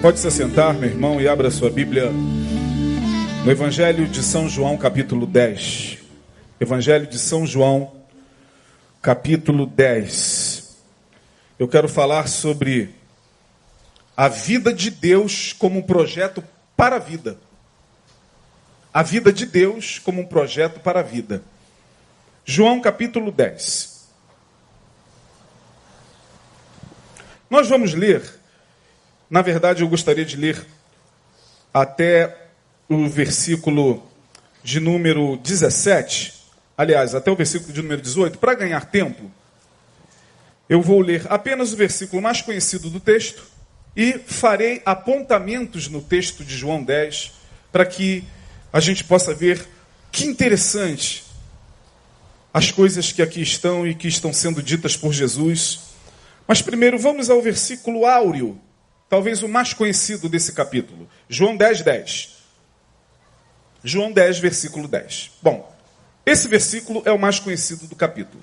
Pode se assentar, meu irmão, e abra sua Bíblia no Evangelho de São João, capítulo 10. Evangelho de São João, capítulo 10. Eu quero falar sobre a vida de Deus como um projeto para a vida. A vida de Deus como um projeto para a vida. João capítulo 10. Nós vamos ler na verdade, eu gostaria de ler até o versículo de número 17, aliás, até o versículo de número 18, para ganhar tempo. Eu vou ler apenas o versículo mais conhecido do texto e farei apontamentos no texto de João 10 para que a gente possa ver que interessante as coisas que aqui estão e que estão sendo ditas por Jesus. Mas primeiro vamos ao versículo áureo talvez o mais conhecido desse capítulo, João 10, 10. João 10, versículo 10. Bom, esse versículo é o mais conhecido do capítulo.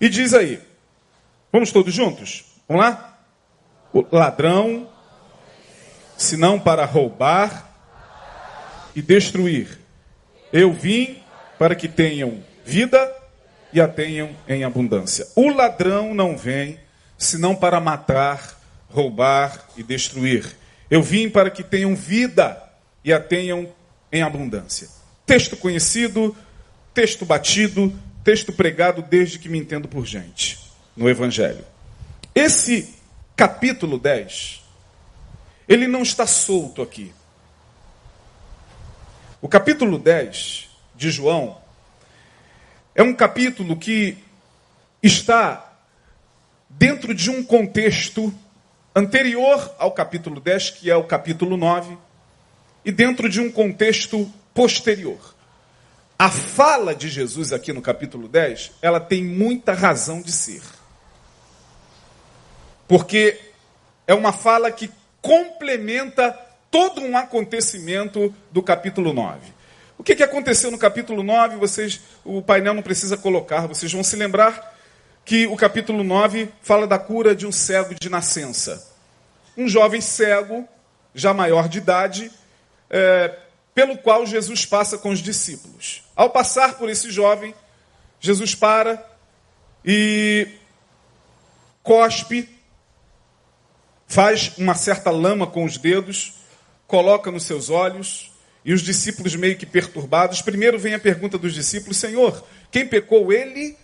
E diz aí, vamos todos juntos? Vamos lá? O ladrão, senão para roubar e destruir. Eu vim para que tenham vida e a tenham em abundância. O ladrão não vem senão para matar, roubar e destruir. Eu vim para que tenham vida e a tenham em abundância. Texto conhecido, texto batido, texto pregado desde que me entendo por gente no Evangelho. Esse capítulo 10, ele não está solto aqui. O capítulo 10 de João é um capítulo que está dentro de um contexto anterior ao capítulo 10, que é o capítulo 9, e dentro de um contexto posterior. A fala de Jesus aqui no capítulo 10, ela tem muita razão de ser. Porque é uma fala que complementa todo um acontecimento do capítulo 9. O que, que aconteceu no capítulo 9? Vocês, o painel não precisa colocar, vocês vão se lembrar que o capítulo 9 fala da cura de um cego de nascença. Um jovem cego, já maior de idade, é, pelo qual Jesus passa com os discípulos. Ao passar por esse jovem, Jesus para e cospe, faz uma certa lama com os dedos, coloca nos seus olhos, e os discípulos meio que perturbados. Primeiro vem a pergunta dos discípulos: Senhor, quem pecou, ele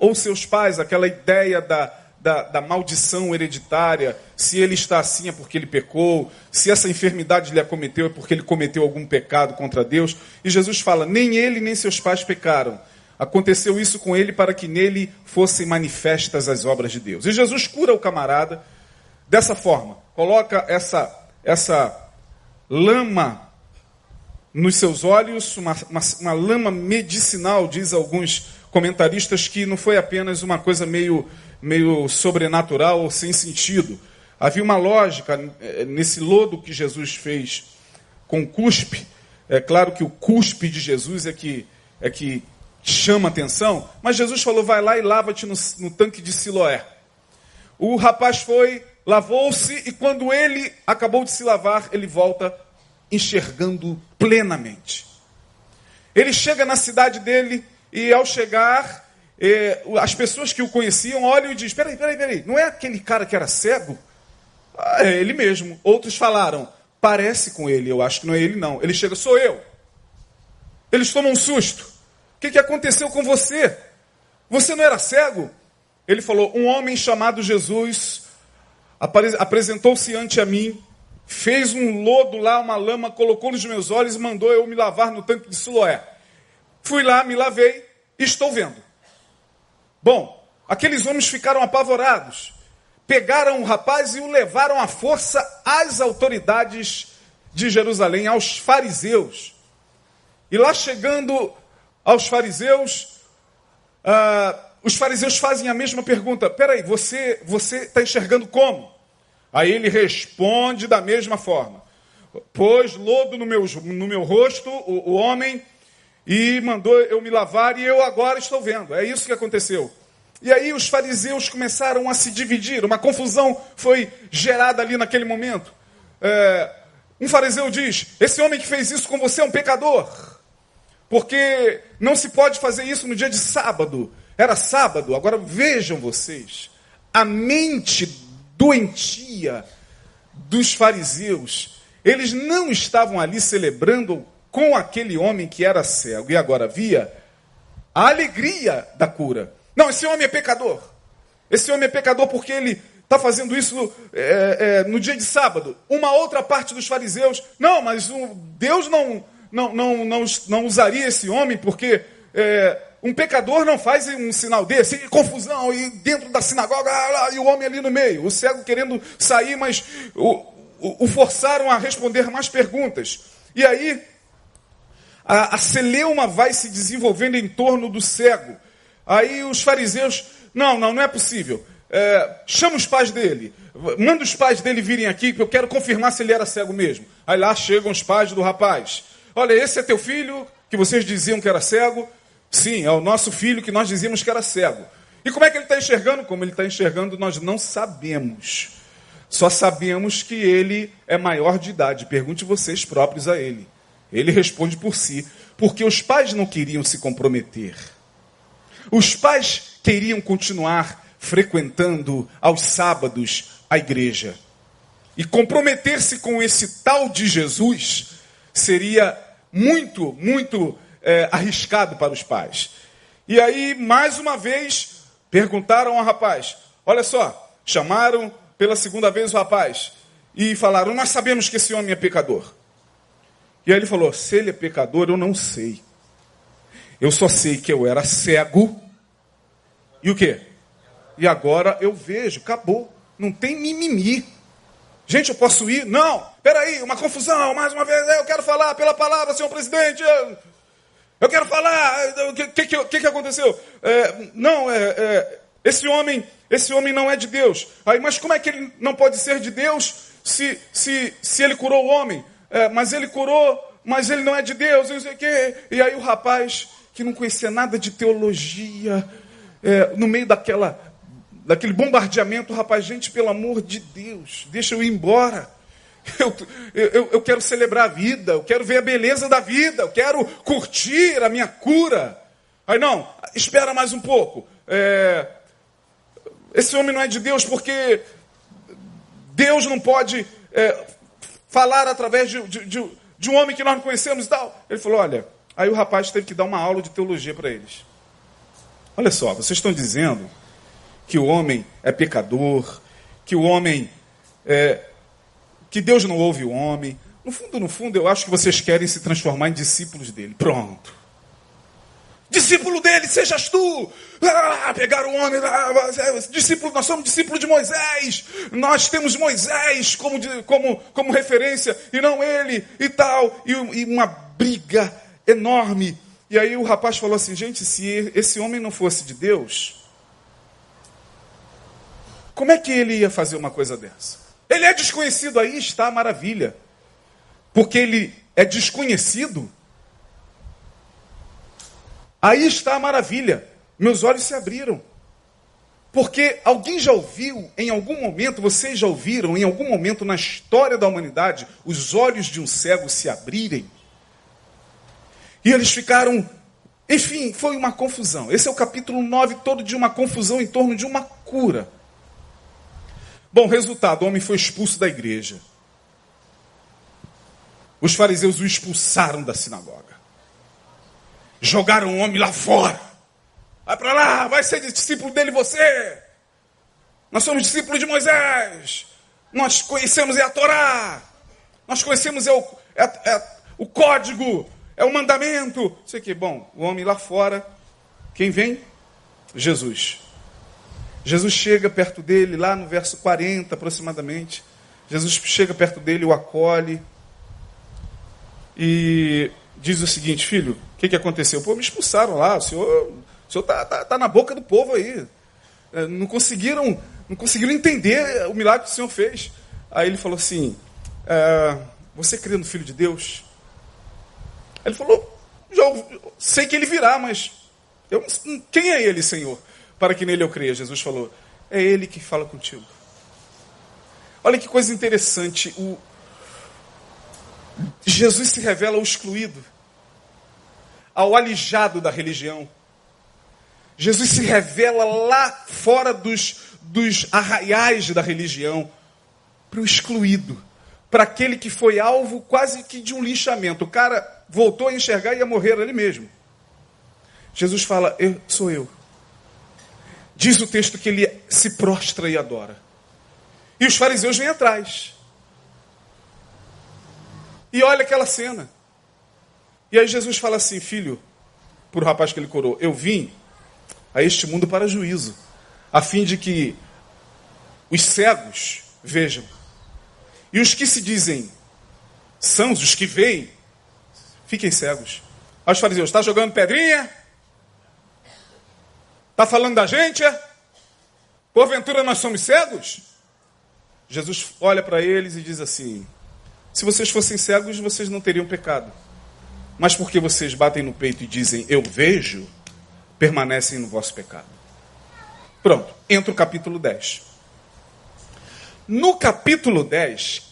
ou seus pais, aquela ideia da, da, da, maldição hereditária, se ele está assim é porque ele pecou, se essa enfermidade lhe acometeu é porque ele cometeu algum pecado contra Deus. E Jesus fala: nem ele nem seus pais pecaram. Aconteceu isso com ele para que nele fossem manifestas as obras de Deus. E Jesus cura o camarada dessa forma: coloca essa, essa lama nos seus olhos, uma, uma, uma lama medicinal, diz alguns comentaristas que não foi apenas uma coisa meio, meio sobrenatural ou sem sentido. Havia uma lógica eh, nesse lodo que Jesus fez com cuspe. É claro que o cuspe de Jesus é que, é que chama atenção, mas Jesus falou: vai lá e lava-te no, no tanque de Siloé. O rapaz foi, lavou-se, e quando ele acabou de se lavar, ele volta enxergando plenamente. Ele chega na cidade dele, e ao chegar, eh, as pessoas que o conheciam olham e dizem: Peraí, peraí, peraí, não é aquele cara que era cego? Ah, é ele mesmo. Outros falaram: Parece com ele, eu acho que não é ele, não. Ele chega: Sou eu. Eles tomam um susto. O que, que aconteceu com você? Você não era cego? Ele falou: Um homem chamado Jesus apresentou-se ante a mim, fez um lodo lá, uma lama, colocou nos meus olhos e mandou eu me lavar no tanque de Siloé. Fui lá, me lavei estou vendo. Bom, aqueles homens ficaram apavorados. Pegaram o rapaz e o levaram à força às autoridades de Jerusalém, aos fariseus. E lá chegando aos fariseus, ah, os fariseus fazem a mesma pergunta: peraí, você você está enxergando como? Aí ele responde da mesma forma: pôs lodo no meu, no meu rosto, o, o homem, e mandou eu me lavar e eu agora estou vendo. É isso que aconteceu. E aí os fariseus começaram a se dividir, uma confusão foi gerada ali naquele momento. É, um fariseu diz: Esse homem que fez isso com você é um pecador, porque não se pode fazer isso no dia de sábado. Era sábado, agora vejam vocês, a mente doentia dos fariseus, eles não estavam ali celebrando com aquele homem que era cego e agora via a alegria da cura. Não, esse homem é pecador. Esse homem é pecador porque ele está fazendo isso é, é, no dia de sábado. Uma outra parte dos fariseus, não, mas Deus não, não, não, não, não usaria esse homem porque é, um pecador não faz um sinal desse, e confusão, e dentro da sinagoga, e o homem ali no meio, o cego querendo sair, mas o, o, o forçaram a responder mais perguntas. E aí, a, a celeuma vai se desenvolvendo em torno do cego. Aí os fariseus, não, não, não é possível. É, chama os pais dele, manda os pais dele virem aqui, que eu quero confirmar se ele era cego mesmo. Aí lá chegam os pais do rapaz. Olha, esse é teu filho, que vocês diziam que era cego. Sim, é o nosso filho que nós dizíamos que era cego. E como é que ele está enxergando? Como ele está enxergando, nós não sabemos. Só sabemos que ele é maior de idade. Pergunte vocês próprios a ele. Ele responde por si, porque os pais não queriam se comprometer. Os pais queriam continuar frequentando aos sábados a igreja. E comprometer-se com esse tal de Jesus seria muito, muito é, arriscado para os pais. E aí, mais uma vez, perguntaram ao rapaz: Olha só, chamaram pela segunda vez o rapaz e falaram: Nós sabemos que esse homem é pecador. E aí ele falou: Se ele é pecador, eu não sei. Eu só sei que eu era cego. E o quê? E agora eu vejo, acabou. Não tem mimimi. Gente, eu posso ir? Não. Peraí, uma confusão, mais uma vez. Eu quero falar pela palavra, senhor presidente. Eu quero falar. O que, que, que, aconteceu? É, não, é, é, esse homem, esse homem não é de Deus. Aí, mas como é que ele não pode ser de Deus se, se, se ele curou o homem? É, mas ele curou, mas ele não é de Deus, não sei o quê. E aí o rapaz, que não conhecia nada de teologia, é, no meio daquela, daquele bombardeamento, o rapaz, gente, pelo amor de Deus, deixa eu ir embora. Eu, eu, eu quero celebrar a vida, eu quero ver a beleza da vida, eu quero curtir a minha cura. Aí não, espera mais um pouco. É, esse homem não é de Deus porque Deus não pode é, falar através de, de, de, de, um homem que nós não conhecemos e tal. Ele falou: olha, aí o rapaz teve que dar uma aula de teologia para eles. Olha só, vocês estão dizendo que o homem é pecador, que o homem é, que Deus não ouve o homem. No fundo, no fundo, eu acho que vocês querem se transformar em discípulos dele. Pronto. Discípulo dele, sejas tu. Ah, pegaram o homem. Ah, discípulo, nós somos discípulos de Moisés. Nós temos Moisés como, como, como referência e não ele e tal. E, e uma briga enorme. E aí o rapaz falou assim: gente, se esse homem não fosse de Deus, como é que ele ia fazer uma coisa dessa? Ele é desconhecido, aí está a maravilha. Porque ele é desconhecido. Aí está a maravilha. Meus olhos se abriram. Porque alguém já ouviu, em algum momento, vocês já ouviram, em algum momento na história da humanidade, os olhos de um cego se abrirem? E eles ficaram. Enfim, foi uma confusão. Esse é o capítulo 9 todo de uma confusão em torno de uma cura. Bom, resultado: o homem foi expulso da igreja. Os fariseus o expulsaram da sinagoga. Jogaram o homem lá fora. Vai para lá, vai ser discípulo dele você. Nós somos discípulos de Moisés. Nós conhecemos é a Torá. Nós conhecemos é o, é, é o código, é o mandamento. Sei que, bom, o homem lá fora, quem vem? Jesus. Jesus chega perto dele, lá no verso 40 aproximadamente. Jesus chega perto dele, o acolhe e diz o seguinte: Filho, o que, que aconteceu? Pô, me expulsaram lá, o senhor está tá, tá na boca do povo aí. É, não conseguiram, não conseguiram entender o milagre que o senhor fez. Aí ele falou assim: é, Você crê no Filho de Deus? Ele falou: Já sei que ele virá, mas eu, quem é ele, Senhor? para que nele eu creia. Jesus falou: É ele que fala contigo. Olha que coisa interessante. O... Jesus se revela ao excluído, ao alijado da religião. Jesus se revela lá fora dos, dos arraiais da religião, para o excluído, para aquele que foi alvo quase que de um lixamento. O cara voltou a enxergar e ia morrer ali mesmo. Jesus fala: eu, Sou eu. Diz o texto que ele se prostra e adora. E os fariseus vêm atrás. E olha aquela cena. E aí Jesus fala assim: Filho, para o rapaz que ele curou, eu vim a este mundo para juízo, a fim de que os cegos vejam. E os que se dizem sãos, os que veem, fiquem cegos. Aos fariseus, está jogando pedrinha? Está falando da gente? É? Porventura nós somos cegos? Jesus olha para eles e diz assim: Se vocês fossem cegos, vocês não teriam pecado. Mas porque vocês batem no peito e dizem eu vejo, permanecem no vosso pecado. Pronto, entra o capítulo 10. No capítulo 10,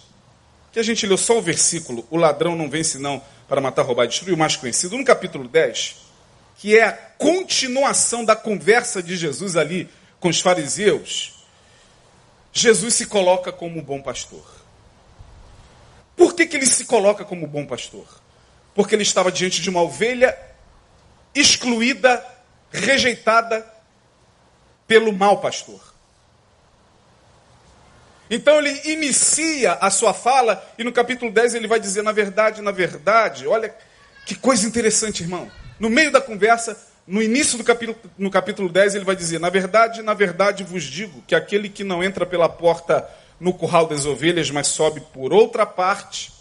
que a gente leu só o versículo, o ladrão não vence não para matar, roubar e destruir, o mais conhecido, no capítulo 10, que é a continuação da conversa de Jesus ali com os fariseus, Jesus se coloca como bom pastor. Por que, que ele se coloca como bom pastor? Porque ele estava diante de uma ovelha excluída rejeitada pelo mau pastor. Então ele inicia a sua fala e no capítulo 10 ele vai dizer: na verdade, na verdade, olha que coisa interessante, irmão. No meio da conversa, no início do capítulo, no capítulo 10, ele vai dizer: Na verdade, na verdade vos digo que aquele que não entra pela porta no curral das ovelhas, mas sobe por outra parte,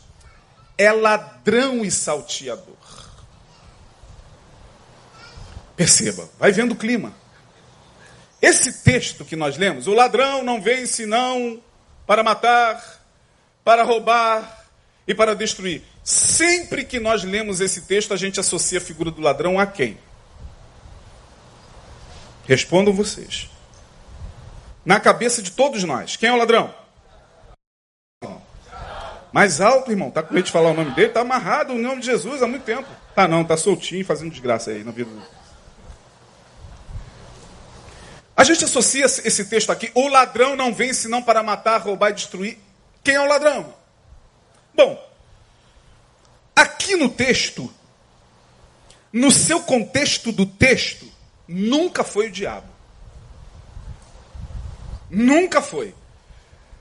é ladrão e salteador. Perceba, vai vendo o clima. Esse texto que nós lemos, o ladrão não vem senão para matar, para roubar e para destruir. Sempre que nós lemos esse texto, a gente associa a figura do ladrão a quem? Respondam vocês. Na cabeça de todos nós, quem é o ladrão? Mais alto, irmão. Tá com medo de falar o nome dele? Tá amarrado o nome de Jesus há muito tempo. Tá não, tá soltinho, fazendo desgraça aí na vida a gente associa esse texto aqui, o ladrão não vem senão para matar, roubar e destruir. Quem é o ladrão? Bom, aqui no texto, no seu contexto do texto, nunca foi o diabo. Nunca foi.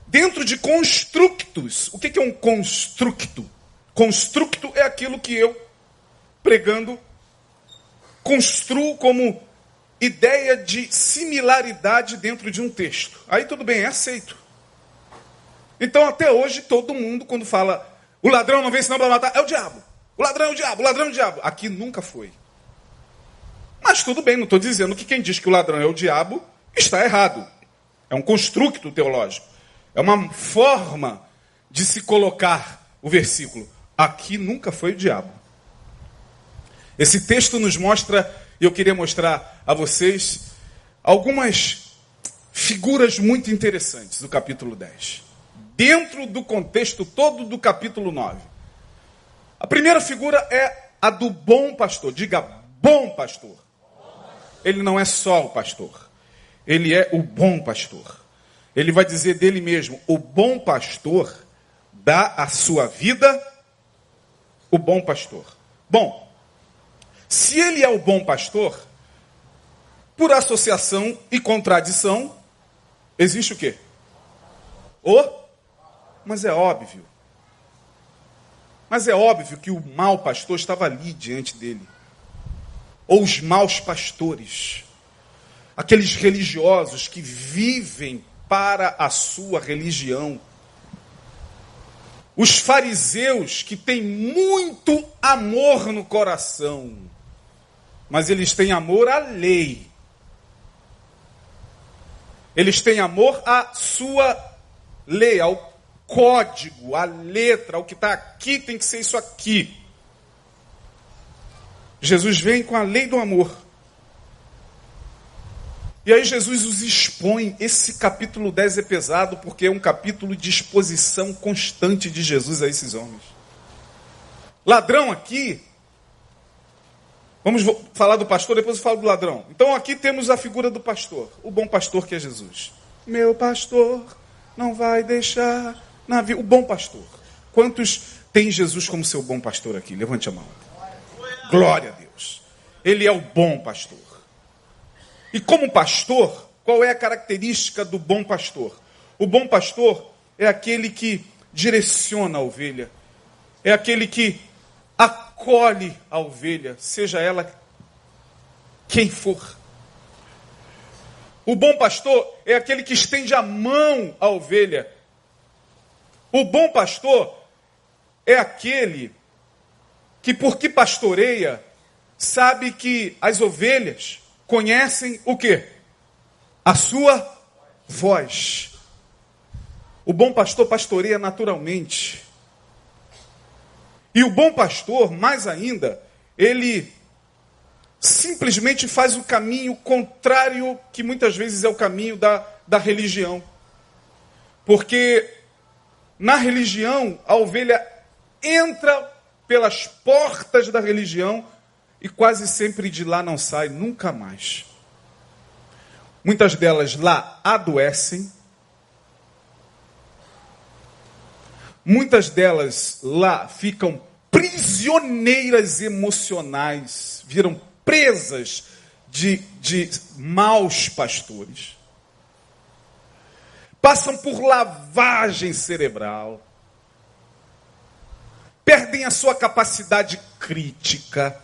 Dentro de constructos, o que é um constructo? Constructo é aquilo que eu, pregando, construo como ideia de similaridade dentro de um texto. Aí tudo bem, é aceito. Então até hoje todo mundo quando fala o ladrão não vem senão para matar, é o diabo. O ladrão é o diabo, o ladrão é o diabo. Aqui nunca foi. Mas tudo bem, não estou dizendo que quem diz que o ladrão é o diabo está errado. É um construto teológico. É uma forma de se colocar o versículo. Aqui nunca foi o diabo. Esse texto nos mostra e eu queria mostrar a vocês algumas figuras muito interessantes do capítulo 10. Dentro do contexto todo do capítulo 9. A primeira figura é a do bom pastor. Diga, bom pastor. Ele não é só o pastor. Ele é o bom pastor. Ele vai dizer dele mesmo: o bom pastor dá a sua vida, o bom pastor. Bom, se ele é o bom pastor, por associação e contradição, existe o quê? O? Mas é óbvio. Mas é óbvio que o mau pastor estava ali diante dele. Ou os maus pastores. Aqueles religiosos que vivem para a sua religião. Os fariseus que têm muito amor no coração mas eles têm amor à lei. Eles têm amor à sua lei, ao código, à letra, ao que está aqui tem que ser isso aqui. Jesus vem com a lei do amor. E aí Jesus os expõe. Esse capítulo 10 é pesado porque é um capítulo de exposição constante de Jesus a esses homens. Ladrão aqui. Vamos falar do pastor, depois eu falo do ladrão. Então aqui temos a figura do pastor, o bom pastor que é Jesus. Meu pastor não vai deixar navio. O bom pastor. Quantos tem Jesus como seu bom pastor aqui? Levante a mão. Glória a Deus. Ele é o bom pastor. E como pastor, qual é a característica do bom pastor? O bom pastor é aquele que direciona a ovelha, é aquele que acolhe a ovelha, seja ela quem for. O bom pastor é aquele que estende a mão à ovelha. O bom pastor é aquele que, porque pastoreia, sabe que as ovelhas conhecem o que? A sua voz. O bom pastor pastoreia naturalmente. E o bom pastor, mais ainda, ele simplesmente faz o caminho contrário, que muitas vezes é o caminho da, da religião. Porque na religião, a ovelha entra pelas portas da religião e quase sempre de lá não sai nunca mais. Muitas delas lá adoecem. Muitas delas lá ficam prisioneiras emocionais, viram presas de, de maus pastores. Passam por lavagem cerebral perdem a sua capacidade crítica,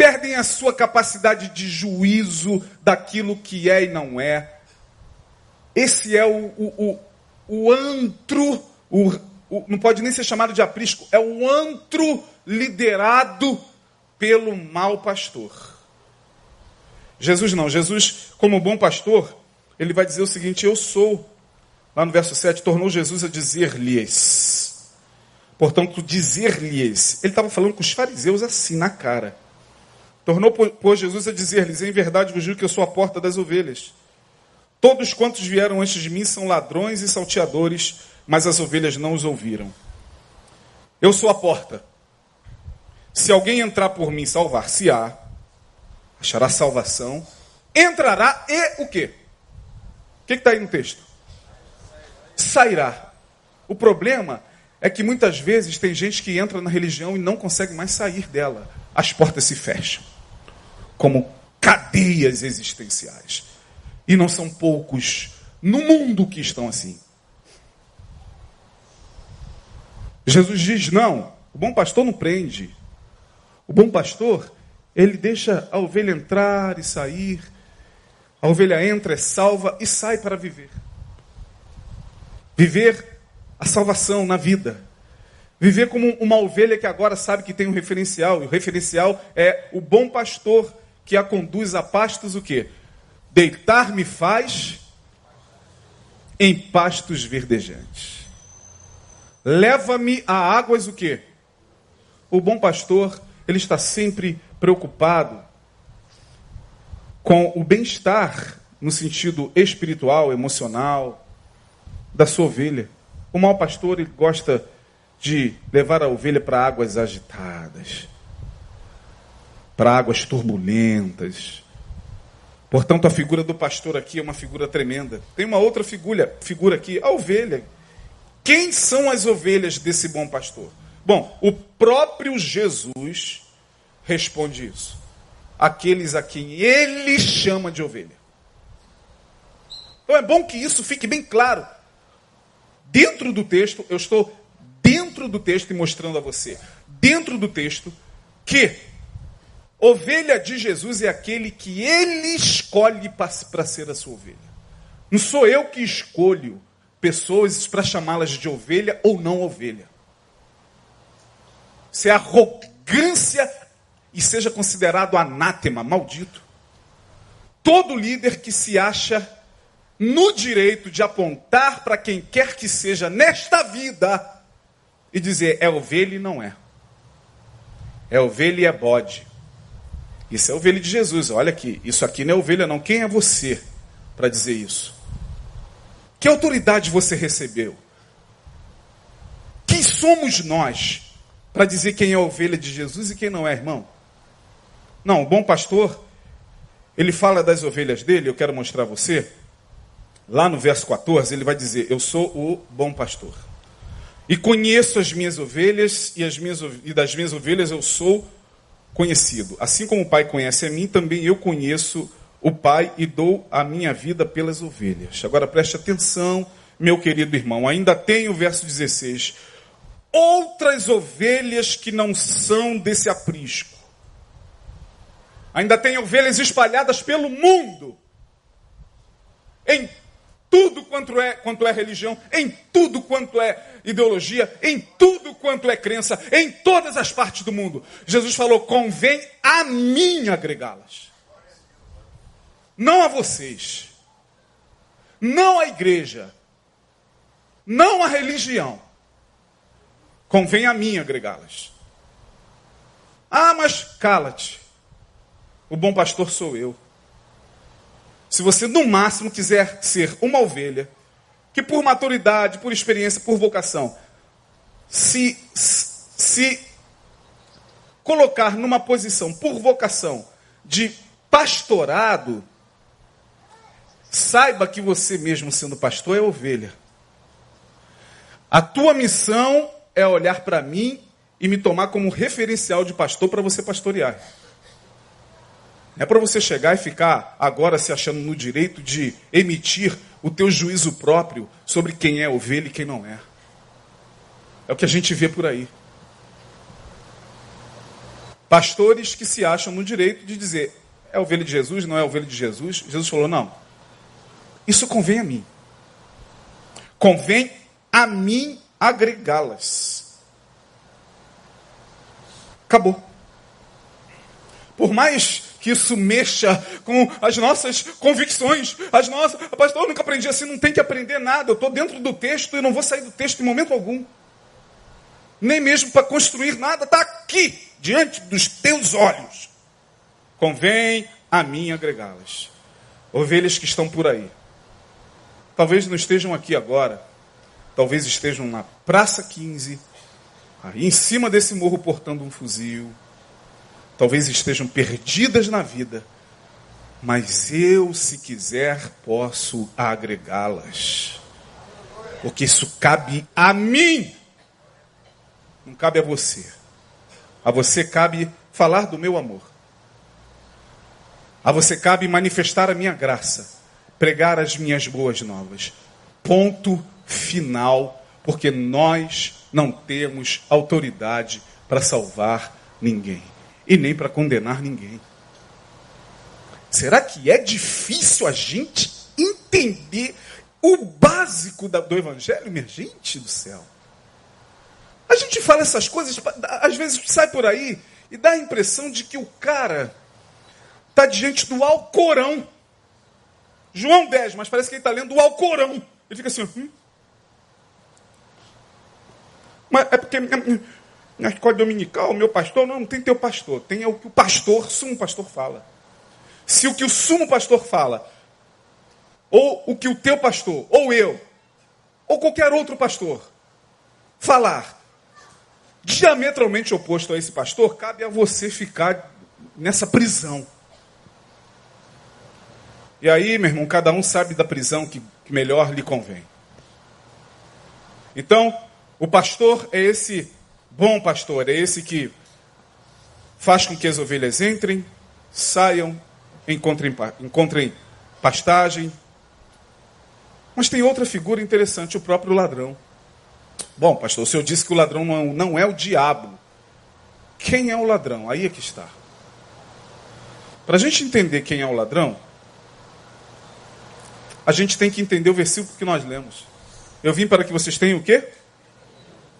perdem a sua capacidade de juízo daquilo que é e não é. Esse é o, o, o, o antro, o, o, não pode nem ser chamado de aprisco, é o antro liderado pelo mau pastor. Jesus não, Jesus, como bom pastor, ele vai dizer o seguinte: Eu sou Lá no verso 7, tornou Jesus a dizer-lhes. Portanto, dizer-lhes. Ele estava falando com os fariseus assim, na cara. Tornou, pois, Jesus a dizer-lhes: Em verdade vos digo que eu sou a porta das ovelhas. Todos quantos vieram antes de mim são ladrões e salteadores, mas as ovelhas não os ouviram. Eu sou a porta. Se alguém entrar por mim, salvar-se-á, achará salvação, entrará e o quê? O que está aí no texto? sairá. O problema é que muitas vezes tem gente que entra na religião e não consegue mais sair dela. As portas se fecham como cadeias existenciais. E não são poucos no mundo que estão assim. Jesus diz: não, o bom pastor não prende. O bom pastor, ele deixa a ovelha entrar e sair. A ovelha entra, é salva e sai para viver. Viver a salvação na vida. Viver como uma ovelha que agora sabe que tem um referencial. E o referencial é o bom pastor que a conduz a pastos o quê? Deitar-me faz em pastos verdejantes. Leva-me a águas o quê? O bom pastor, ele está sempre preocupado com o bem-estar no sentido espiritual, emocional, da sua ovelha. O mau pastor ele gosta de levar a ovelha para águas agitadas, para águas turbulentas. Portanto, a figura do pastor aqui é uma figura tremenda. Tem uma outra figura, figura aqui, a ovelha. Quem são as ovelhas desse bom pastor? Bom, o próprio Jesus responde isso. Aqueles a quem ele chama de ovelha. Então é bom que isso fique bem claro dentro do texto, eu estou dentro do texto e mostrando a você, dentro do texto, que ovelha de Jesus é aquele que ele escolhe para ser a sua ovelha. Não sou eu que escolho pessoas para chamá-las de ovelha ou não ovelha. Isso é arrogância e seja considerado anátema, maldito. Todo líder que se acha no direito de apontar para quem quer que seja nesta vida e dizer é ovelha e não é. É ovelha e é bode. Isso é ovelha de Jesus. Olha aqui, isso aqui não é ovelha, não. Quem é você para dizer isso? Que autoridade você recebeu? Quem somos nós para dizer quem é ovelha de Jesus e quem não é, irmão? Não, o bom pastor, ele fala das ovelhas dele, eu quero mostrar a você. Lá no verso 14, ele vai dizer: Eu sou o bom pastor. E conheço as minhas ovelhas, e, as minhas, e das minhas ovelhas eu sou conhecido. Assim como o Pai conhece a mim, também eu conheço o Pai e dou a minha vida pelas ovelhas. Agora preste atenção, meu querido irmão. Ainda tem o verso 16. Outras ovelhas que não são desse aprisco. Ainda tem ovelhas espalhadas pelo mundo. Em tudo quanto é, quanto é religião, em tudo quanto é ideologia, em tudo quanto é crença, em todas as partes do mundo. Jesus falou: convém a mim agregá-las. Não a vocês. Não a igreja. Não a religião. Convém a mim agregá-las. Ah, mas cala-te. O bom pastor sou eu. Se você, no máximo, quiser ser uma ovelha, que por maturidade, por experiência, por vocação, se, se colocar numa posição, por vocação, de pastorado, saiba que você mesmo sendo pastor é ovelha. A tua missão é olhar para mim e me tomar como referencial de pastor para você pastorear. É para você chegar e ficar agora se achando no direito de emitir o teu juízo próprio sobre quem é ovelha e quem não é. É o que a gente vê por aí. Pastores que se acham no direito de dizer: é ovelha de Jesus, não é ovelha de Jesus. Jesus falou: não. Isso convém a mim. Convém a mim agregá-las. Acabou. Por mais que isso mexa com as nossas convicções, as nossas. Pastor, eu nunca aprendi assim, não tem que aprender nada. Eu estou dentro do texto e não vou sair do texto em momento algum. Nem mesmo para construir nada, está aqui, diante dos teus olhos. Convém a mim agregá-las. Ovelhas que estão por aí. Talvez não estejam aqui agora. Talvez estejam na Praça 15, aí em cima desse morro portando um fuzil talvez estejam perdidas na vida, mas eu, se quiser, posso agregá-las. Porque isso cabe a mim, não cabe a você. A você cabe falar do meu amor. A você cabe manifestar a minha graça, pregar as minhas boas novas. Ponto final, porque nós não temos autoridade para salvar ninguém e nem para condenar ninguém. Será que é difícil a gente entender o básico do Evangelho, minha gente do céu? A gente fala essas coisas, às vezes sai por aí e dá a impressão de que o cara está diante do Alcorão. João 10, mas parece que ele está lendo o Alcorão. Ele fica assim, hum? Mas é porque na escola dominical, o meu pastor, não, não tem teu pastor, tem o que o pastor, sumo pastor fala. Se o que o sumo pastor fala, ou o que o teu pastor, ou eu, ou qualquer outro pastor, falar diametralmente oposto a esse pastor, cabe a você ficar nessa prisão. E aí, meu irmão, cada um sabe da prisão que melhor lhe convém. Então, o pastor é esse bom pastor é esse que faz com que as ovelhas entrem, saiam, encontrem, encontrem pastagem. Mas tem outra figura interessante, o próprio ladrão. Bom, pastor, o senhor disse que o ladrão não, é não é o diabo. Quem é o ladrão? Aí é que está. Para a gente entender quem é o ladrão, a gente tem que entender o versículo que nós lemos. Eu vim para que vocês tenham o quê?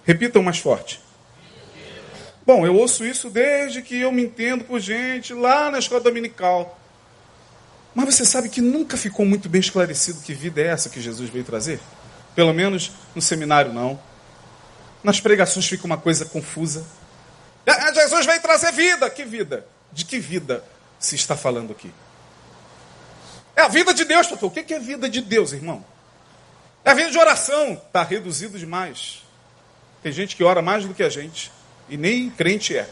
Repitam mais forte. Bom, eu ouço isso desde que eu me entendo por gente lá na escola dominical. Mas você sabe que nunca ficou muito bem esclarecido que vida é essa que Jesus veio trazer? Pelo menos no seminário não. Nas pregações fica uma coisa confusa. Ah, Jesus veio trazer vida. Que vida? De que vida? se está falando aqui? É a vida de Deus, pastor. O que é vida de Deus, irmão? É a vida de oração. Está reduzido demais. Tem gente que ora mais do que a gente. E nem crente é.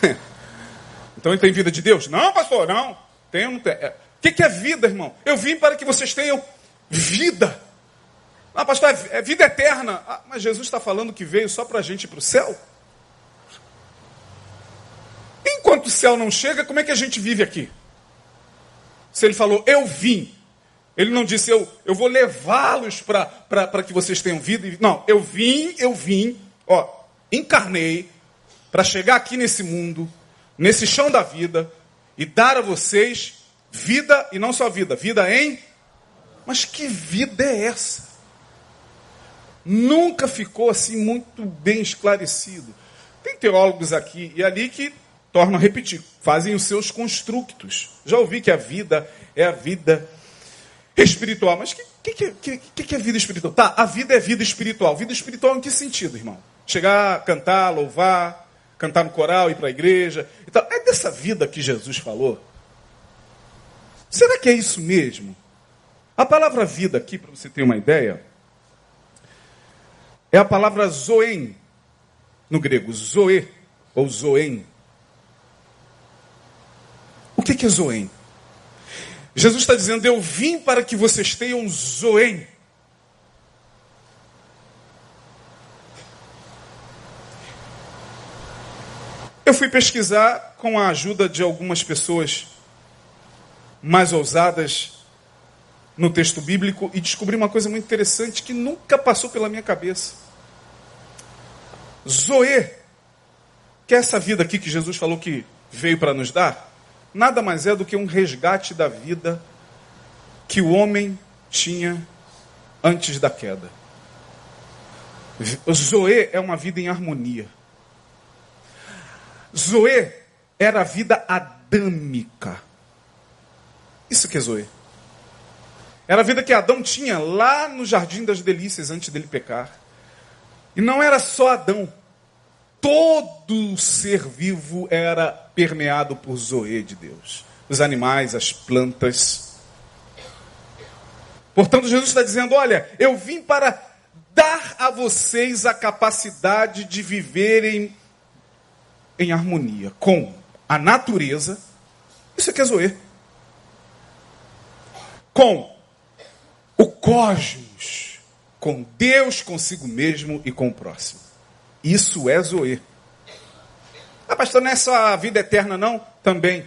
então ele tem vida de Deus? Não, pastor, não. Tem não tem? É. O que é vida, irmão? Eu vim para que vocês tenham vida. Ah, pastor, é, é vida eterna. Ah, mas Jesus está falando que veio só para a gente ir para o céu? Enquanto o céu não chega, como é que a gente vive aqui? Se ele falou, eu vim. Ele não disse, eu, eu vou levá-los para que vocês tenham vida. Não, eu vim, eu vim, ó, encarnei para chegar aqui nesse mundo, nesse chão da vida, e dar a vocês vida, e não só vida, vida em. Mas que vida é essa? Nunca ficou assim muito bem esclarecido. Tem teólogos aqui e ali que tornam a repetir, fazem os seus constructos. Já ouvi que a vida é a vida espiritual. Mas o que, que, que, que, é vida espiritual? Tá, a vida é vida espiritual. Vida espiritual em que sentido, irmão? Chegar, cantar, louvar, cantar no coral, ir para a igreja. Então, é dessa vida que Jesus falou? Será que é isso mesmo? A palavra vida aqui, para você ter uma ideia, é a palavra zoen, no grego, zoe, ou zoen. O que é zoen? Jesus está dizendo: Eu vim para que vocês tenham zoem. Eu fui pesquisar com a ajuda de algumas pessoas mais ousadas no texto bíblico e descobri uma coisa muito interessante que nunca passou pela minha cabeça. Zoe, que é essa vida aqui que Jesus falou que veio para nos dar, nada mais é do que um resgate da vida que o homem tinha antes da queda. Zoe é uma vida em harmonia. Zoe era a vida adâmica. Isso que é Zoe. Era a vida que Adão tinha lá no jardim das delícias antes dele pecar. E não era só Adão. Todo ser vivo era permeado por Zoe de Deus. Os animais, as plantas. Portanto, Jesus está dizendo: Olha, eu vim para dar a vocês a capacidade de viverem em harmonia com a natureza. Isso aqui é Zoe. Com o cosmos com Deus, consigo mesmo e com o próximo. Isso é Zoe. Ah, pastor, não é só a vida eterna, não? Também.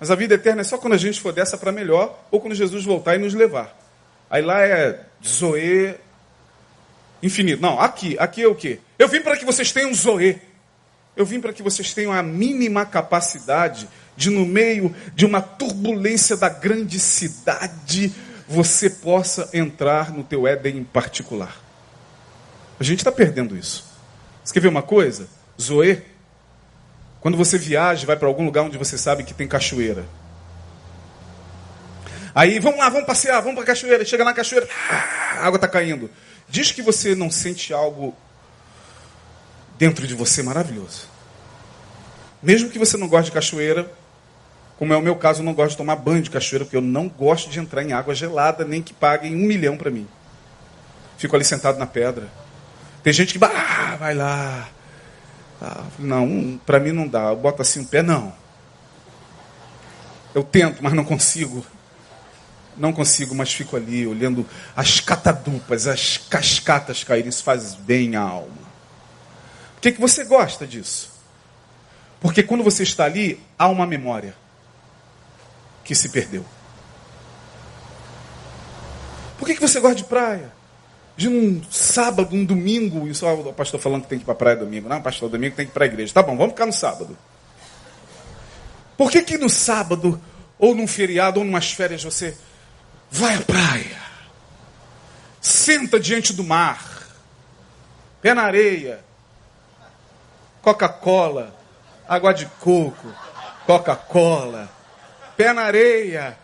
Mas a vida eterna é só quando a gente for dessa para melhor ou quando Jesus voltar e nos levar. Aí lá é Zoe infinito. Não, aqui, aqui é o quê? Eu vim para que vocês tenham Zoe. Eu vim para que vocês tenham a mínima capacidade de, no meio de uma turbulência da grande cidade, você possa entrar no teu Éden em particular. A gente está perdendo isso. Você quer ver uma coisa? Zoe, quando você viaja, vai para algum lugar onde você sabe que tem cachoeira. Aí, vamos lá, vamos passear, vamos para a cachoeira. Chega na cachoeira, a água está caindo. Diz que você não sente algo dentro de você maravilhoso. Mesmo que você não goste de cachoeira, como é o meu caso, eu não gosto de tomar banho de cachoeira, porque eu não gosto de entrar em água gelada, nem que paguem um milhão para mim. Fico ali sentado na pedra. Tem gente que ah, vai lá. Ah, não, para mim não dá. Eu boto assim o pé, não. Eu tento, mas não consigo. Não consigo, mas fico ali olhando as catadupas, as cascatas caírem. Isso faz bem à alma. Que, que você gosta disso? Porque quando você está ali, há uma memória que se perdeu. Por que, que você gosta de praia? De um sábado, um domingo, e só o pastor falando que tem que ir para a praia domingo. Não, pastor, domingo tem que ir para a igreja. Tá bom, vamos ficar no sábado. Por que, que no sábado, ou num feriado, ou numas férias, você vai à praia? Senta diante do mar, pé na areia, Coca-Cola, água de coco, Coca-Cola, pé na areia,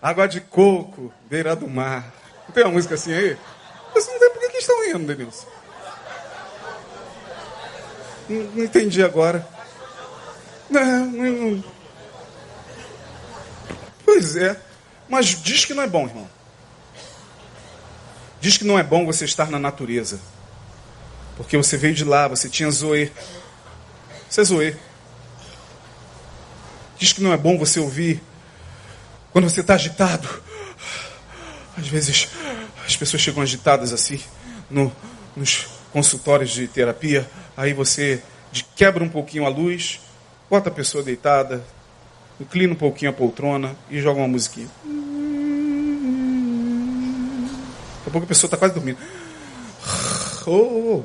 água de coco, beira do mar. Não tem uma música assim aí? Você não tem por que, que estão rindo, Denilson. Não, não entendi agora. Não, não. Pois é. Mas diz que não é bom, irmão. Diz que não é bom você estar na natureza. Porque você veio de lá, você tinha Zoe. Você é Zoe. Diz que não é bom você ouvir quando você está agitado. Às vezes as pessoas chegam agitadas assim no, nos consultórios de terapia. Aí você quebra um pouquinho a luz, bota a pessoa deitada, inclina um pouquinho a poltrona e joga uma musiquinha. Daqui a pouco a pessoa está quase dormindo. Oh,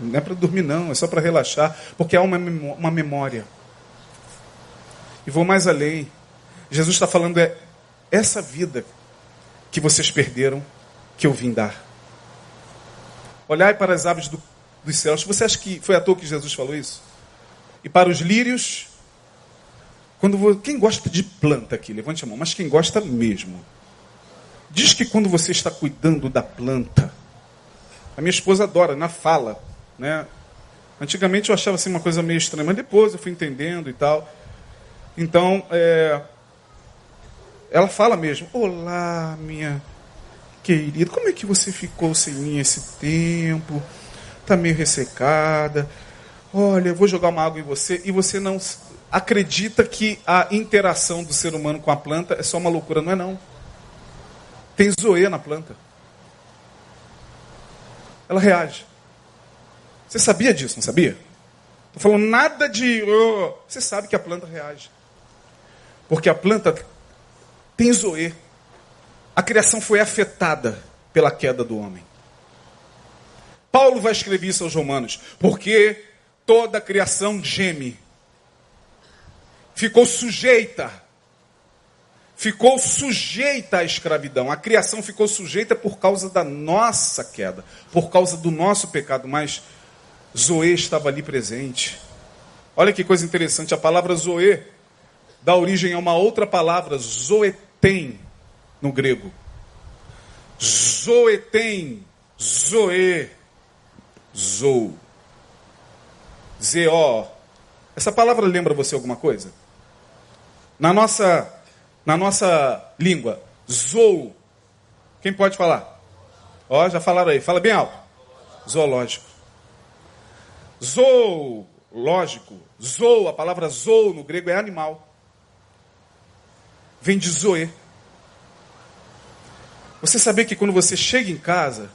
não é para dormir, não, é só para relaxar, porque há uma, uma memória. E vou mais além. Jesus está falando é essa vida que vocês perderam, que eu vim dar. Olhai para as aves do, dos céus. Você acha que foi à toa que Jesus falou isso? E para os lírios, quando quem gosta de planta aqui, levante a mão, mas quem gosta mesmo. Diz que quando você está cuidando da planta, a minha esposa adora, na fala, né? Antigamente eu achava assim uma coisa meio estranha, mas depois eu fui entendendo e tal. Então, é, ela fala mesmo: Olá, minha querida, como é que você ficou sem mim esse tempo? Está meio ressecada. Olha, eu vou jogar uma água em você e você não acredita que a interação do ser humano com a planta é só uma loucura, não é não. Tem zoe na planta. Ela reage. Você sabia disso, não sabia? Estou falando nada de. Oh, você sabe que a planta reage. Porque a planta tem zoe. A criação foi afetada pela queda do homem. Paulo vai escrever isso aos Romanos. Porque toda a criação geme. Ficou sujeita. Ficou sujeita à escravidão. A criação ficou sujeita por causa da nossa queda, por causa do nosso pecado. Mas Zoe estava ali presente. Olha que coisa interessante, a palavra Zoe dá origem a uma outra palavra, Zoetem, no grego. Zoetem, Zoe, Zou, Z-O. Essa palavra lembra você alguma coisa? Na nossa, na nossa língua, Zou. Quem pode falar? Ó, já falaram aí. Fala bem alto. Zoológico. Zoológico. Zoo, a palavra zoo no grego é animal. Vem de zoe. Você sabia que quando você chega em casa,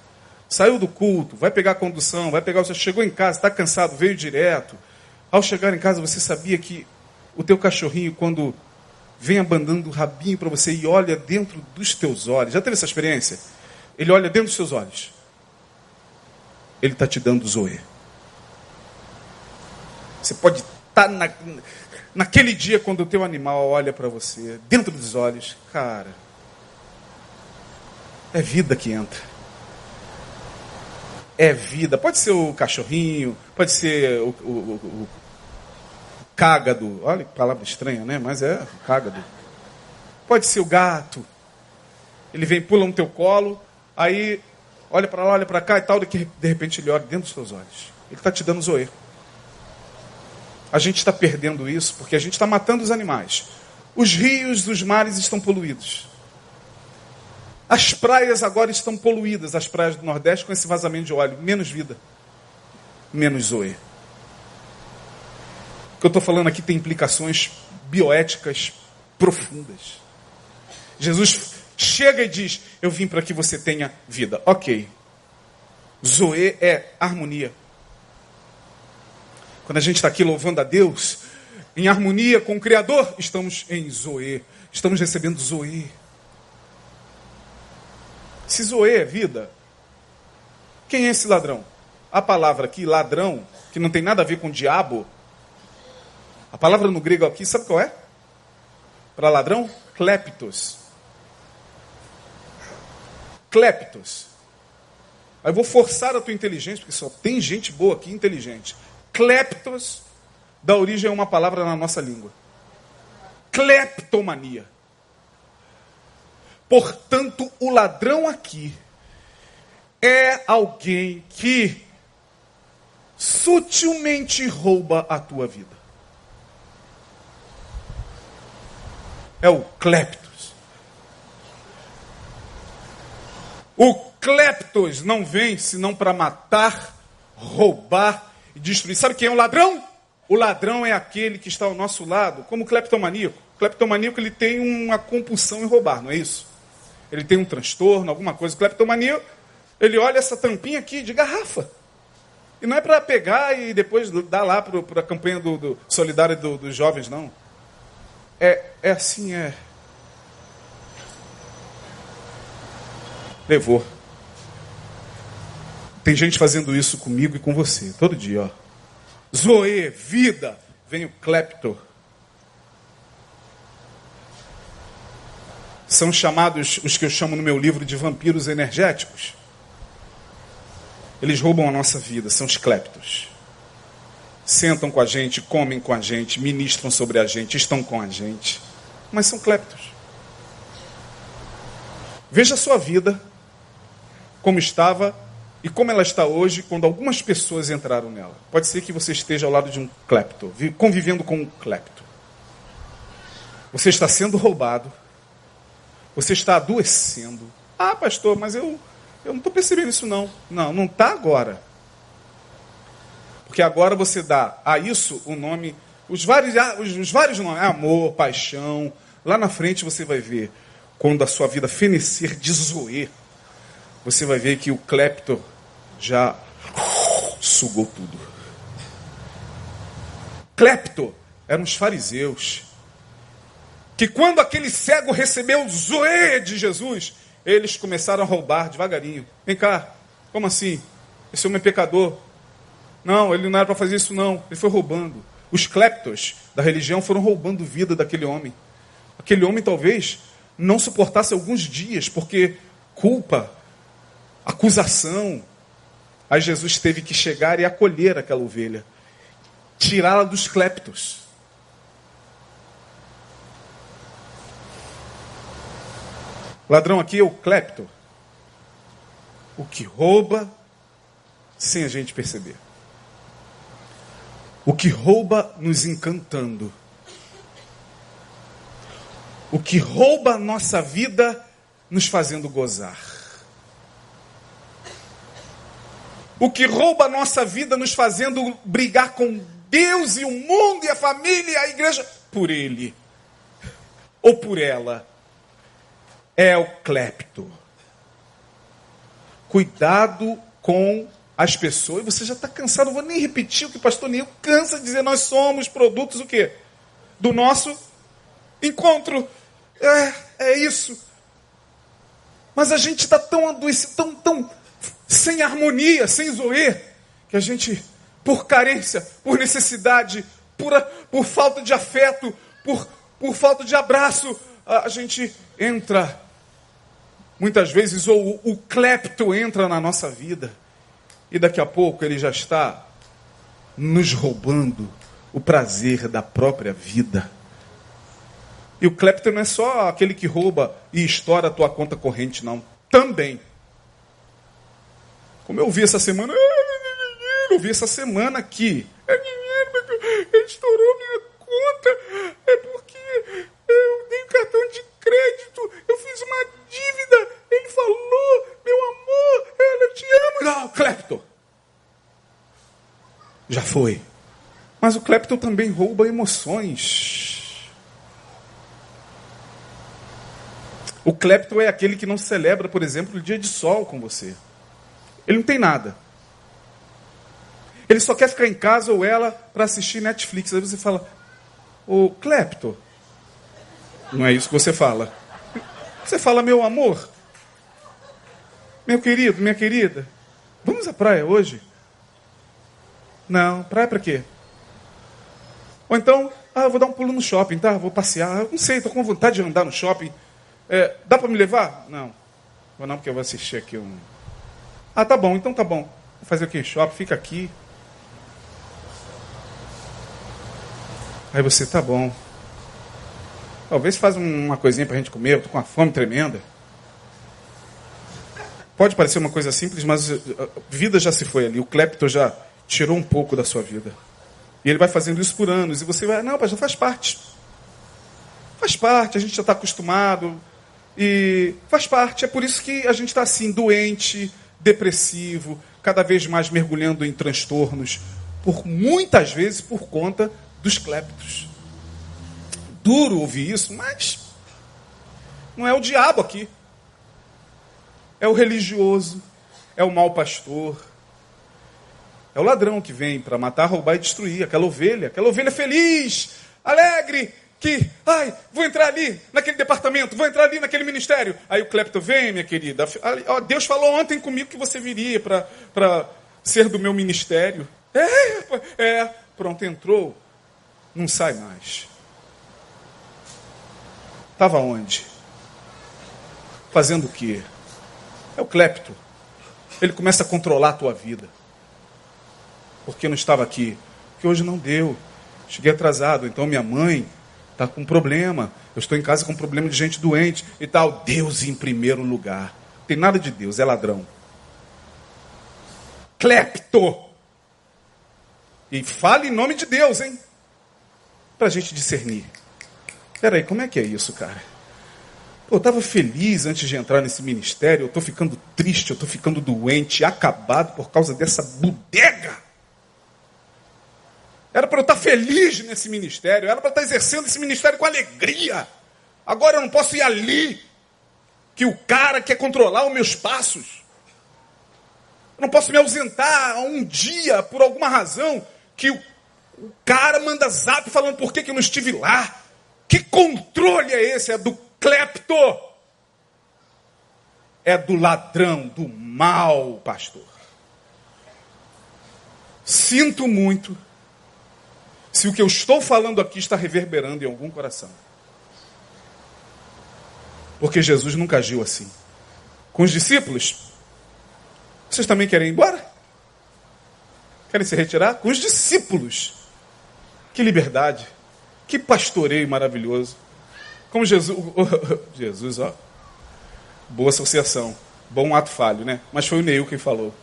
saiu do culto, vai pegar a condução, vai pegar seu. Chegou em casa, está cansado, veio direto. Ao chegar em casa, você sabia que o teu cachorrinho, quando vem abandando o rabinho para você e olha dentro dos teus olhos. Já teve essa experiência? Ele olha dentro dos seus olhos. Ele está te dando zoe. Você pode estar tá na, naquele dia quando o teu animal olha para você, dentro dos olhos, cara, é vida que entra. É vida. Pode ser o cachorrinho, pode ser o, o, o, cágado. Olha que palavra estranha, né? Mas é cágado. Pode ser o gato. Ele vem, pula no teu colo, aí olha para lá, olha para cá e tal, de repente ele olha dentro dos seus olhos. Ele está te dando zoe. A gente está perdendo isso porque a gente está matando os animais. Os rios, os mares estão poluídos. As praias agora estão poluídas, as praias do Nordeste, com esse vazamento de óleo. Menos vida, menos zoe. O que eu estou falando aqui tem implicações bioéticas profundas. Jesus chega e diz: Eu vim para que você tenha vida. Ok. Zoe é harmonia. Quando a gente está aqui louvando a Deus, em harmonia com o Criador, estamos em Zoe. Estamos recebendo Zoe. Se Zoe é vida, quem é esse ladrão? A palavra aqui, ladrão, que não tem nada a ver com diabo, a palavra no grego aqui, sabe qual é? Para ladrão? Cleptos. Cleptos. Aí eu vou forçar a tua inteligência, porque só tem gente boa aqui inteligente. Cleptos dá origem a uma palavra na nossa língua. Cleptomania. Portanto, o ladrão aqui é alguém que sutilmente rouba a tua vida. É o cleptos. O cleptos não vem senão para matar, roubar e destruir. Sabe quem é o ladrão? O ladrão é aquele que está ao nosso lado, como o cleptomaníaco. O cleptomaníaco ele tem uma compulsão em roubar, não é isso? Ele tem um transtorno, alguma coisa. O cleptomaníaco, ele olha essa tampinha aqui de garrafa. E não é para pegar e depois dar lá para a campanha do, do solidária do, dos jovens, não. É, é assim, é. Levou. Tem gente fazendo isso comigo e com você, todo dia, ó. Zoe, vida, vem o clepto. São chamados os que eu chamo no meu livro de vampiros energéticos. Eles roubam a nossa vida, são os cleptos. Sentam com a gente, comem com a gente, ministram sobre a gente, estão com a gente. Mas são cleptos. Veja a sua vida, como estava e como ela está hoje, quando algumas pessoas entraram nela. Pode ser que você esteja ao lado de um clepto, convivendo com um clepto. Você está sendo roubado. Você está adoecendo. Ah, pastor, mas eu eu não estou percebendo isso não. Não, não está agora. Porque agora você dá a isso o nome, os vários, os, os vários nomes, amor, paixão. Lá na frente você vai ver, quando a sua vida fenecer de zoer, você vai ver que o clepto já sugou tudo. Clepto eram os fariseus. Que quando aquele cego recebeu o zoe de Jesus, eles começaram a roubar devagarinho. Vem cá, como assim? Esse homem é pecador. Não, ele não era para fazer isso, não. Ele foi roubando. Os cleptos da religião foram roubando vida daquele homem. Aquele homem talvez não suportasse alguns dias, porque culpa, acusação. Aí Jesus teve que chegar e acolher aquela ovelha, tirá-la dos cleptos. Ladrão aqui é o clepto. O que rouba sem a gente perceber. O que rouba nos encantando. O que rouba a nossa vida nos fazendo gozar. O que rouba a nossa vida nos fazendo brigar com Deus e o mundo e a família e a igreja por ele ou por ela é o clepto. Cuidado com as pessoas. Você já está cansado, não vou nem repetir o que o pastor Nil cansa de dizer. Nós somos produtos o quê? Do nosso encontro. É, é isso. Mas a gente está tão adoecido, tão, tão sem harmonia, sem zoe, que a gente, por carência, por necessidade, por, por falta de afeto, por, por falta de abraço, a gente entra Muitas vezes o, o clepto entra na nossa vida e daqui a pouco ele já está nos roubando o prazer da própria vida. E o clepto não é só aquele que rouba e estoura a tua conta corrente, não. Também. Como eu vi essa semana, eu vi essa semana aqui. Ele estourou minha conta. É porque eu dei cartão de crédito. Eu fiz uma dívida. Ele falou, te amo. Não, Clepto. Já foi. Mas o Clepto também rouba emoções. O Clepto é aquele que não celebra, por exemplo, o dia de sol com você. Ele não tem nada. Ele só quer ficar em casa ou ela para assistir Netflix. Aí você fala, ô Clepto. Não é isso que você fala. Você fala, meu amor, meu querido, minha querida, vamos à praia hoje? Não, praia para quê? Ou então, ah, vou dar um pulo no shopping, tá? Vou passear. Não sei, estou com vontade de andar no shopping. É, dá para me levar? Não. Vou não, porque eu vou assistir aqui um. Ah, tá bom, então tá bom. Vou fazer o que? Shopping, fica aqui. Aí você, tá bom. Talvez faz uma coisinha para a gente comer, eu estou com uma fome tremenda. Pode parecer uma coisa simples, mas a vida já se foi ali. O clepto já tirou um pouco da sua vida. E ele vai fazendo isso por anos. E você vai, não, mas já faz parte. Faz Faz parte, a gente já está acostumado. E faz parte, é por isso que a gente está assim, doente, depressivo, cada vez mais mergulhando em transtornos, por muitas vezes por conta dos cleptos. Duro ouvir isso, mas não é o diabo aqui. É o religioso, é o mau pastor, é o ladrão que vem para matar, roubar e destruir aquela ovelha, aquela ovelha feliz, alegre, que, ai, vou entrar ali naquele departamento, vou entrar ali naquele ministério. Aí o Clepto vem, minha querida. Deus falou ontem comigo que você viria para ser do meu ministério. É, é, pronto, entrou, não sai mais. Estava onde? Fazendo o quê? É o Clepto. Ele começa a controlar a tua vida. Porque não estava aqui? Porque hoje não deu. Cheguei atrasado, então minha mãe está com problema. Eu estou em casa com problema de gente doente e tal. Deus em primeiro lugar. Não tem nada de Deus, é ladrão. Clepto. E fale em nome de Deus, hein? Para a gente discernir. Peraí, como é que é isso, cara? Eu estava feliz antes de entrar nesse ministério, eu estou ficando triste, eu estou ficando doente, acabado por causa dessa bodega. Era para eu estar feliz nesse ministério, era para estar exercendo esse ministério com alegria. Agora eu não posso ir ali, que o cara quer controlar os meus passos. Eu não posso me ausentar um dia por alguma razão que o, o cara manda zap falando por que, que eu não estive lá. Que controle é esse? É do clepto. É do ladrão, do mal, pastor. Sinto muito se o que eu estou falando aqui está reverberando em algum coração. Porque Jesus nunca agiu assim. Com os discípulos, vocês também querem ir embora? Querem se retirar? Com os discípulos. Que liberdade. Que pastoreio maravilhoso. Como Jesus. Jesus, ó. Boa associação. Bom ato falho, né? Mas foi o Neil quem falou.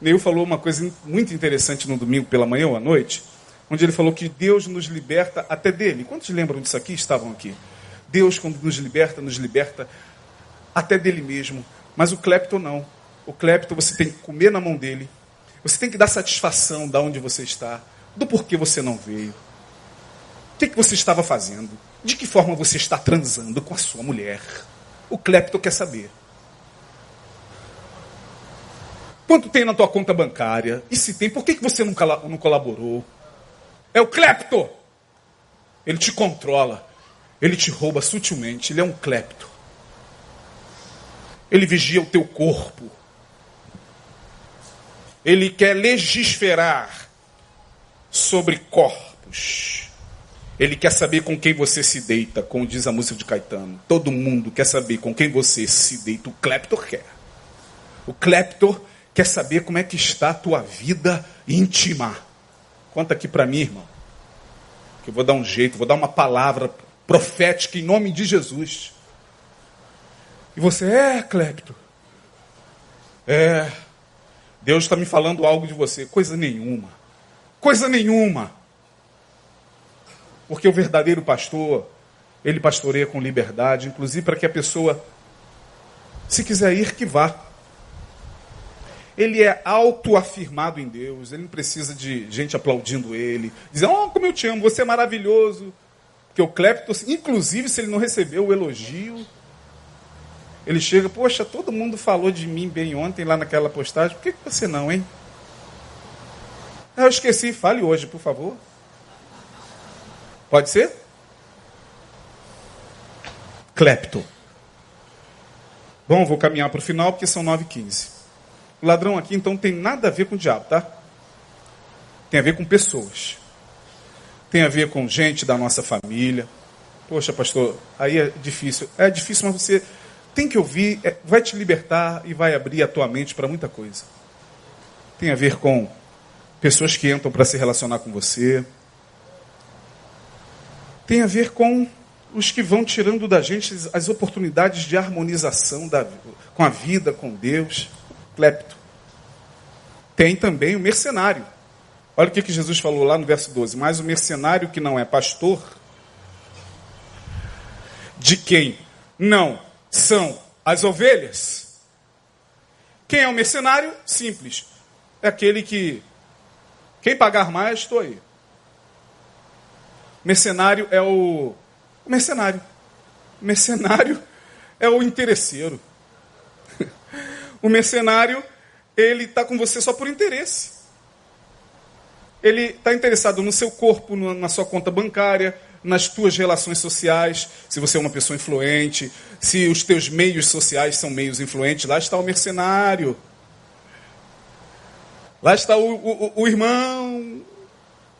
Neil falou uma coisa muito interessante no domingo pela manhã ou à noite onde ele falou que Deus nos liberta até dele. Quantos lembram disso aqui? Estavam aqui. Deus, quando nos liberta, nos liberta até dele mesmo. Mas o clepto não. O clepto você tem que comer na mão dele. Você tem que dar satisfação da onde você está, do porquê você não veio. O que, que você estava fazendo? De que forma você está transando com a sua mulher? O clepto quer saber. Quanto tem na tua conta bancária? E se tem, por que, que você não colaborou? É o clepto. Ele te controla. Ele te rouba sutilmente. Ele é um clepto. Ele vigia o teu corpo. Ele quer legisferar sobre corpos. Ele quer saber com quem você se deita, como diz a música de Caetano. Todo mundo quer saber com quem você se deita. O clepto quer. O clepto quer saber como é que está a tua vida íntima. Conta aqui para mim, irmão. Que eu vou dar um jeito, vou dar uma palavra profética em nome de Jesus. E você, é, Clepto. É. Deus está me falando algo de você. Coisa nenhuma. Coisa nenhuma. Porque o verdadeiro pastor, ele pastoreia com liberdade, inclusive para que a pessoa, se quiser ir, que vá ele é autoafirmado em Deus, ele não precisa de gente aplaudindo ele, dizendo, oh, como eu te amo, você é maravilhoso. Porque o Clepto, inclusive, se ele não recebeu o elogio, ele chega, poxa, todo mundo falou de mim bem ontem lá naquela postagem, por que, que você não, hein? Ah, eu esqueci, fale hoje, por favor. Pode ser? Clepto. Bom, vou caminhar para o final porque são 9h15. O ladrão aqui, então, tem nada a ver com o diabo, tá? Tem a ver com pessoas. Tem a ver com gente da nossa família. Poxa, pastor, aí é difícil. É difícil, mas você tem que ouvir, é, vai te libertar e vai abrir a tua mente para muita coisa. Tem a ver com pessoas que entram para se relacionar com você. Tem a ver com os que vão tirando da gente as oportunidades de harmonização da, com a vida, com Deus clepto. Tem também o mercenário. Olha o que, que Jesus falou lá no verso 12. Mas o mercenário que não é pastor, de quem não são as ovelhas. Quem é o mercenário? Simples. É aquele que. Quem pagar mais, estou aí. Mercenário é o. mercenário. Mercenário é o interesseiro. o mercenário, ele está com você só por interesse. Ele está interessado no seu corpo, na sua conta bancária, nas tuas relações sociais, se você é uma pessoa influente, se os teus meios sociais são meios influentes, lá está o mercenário. Lá está o, o, o irmão,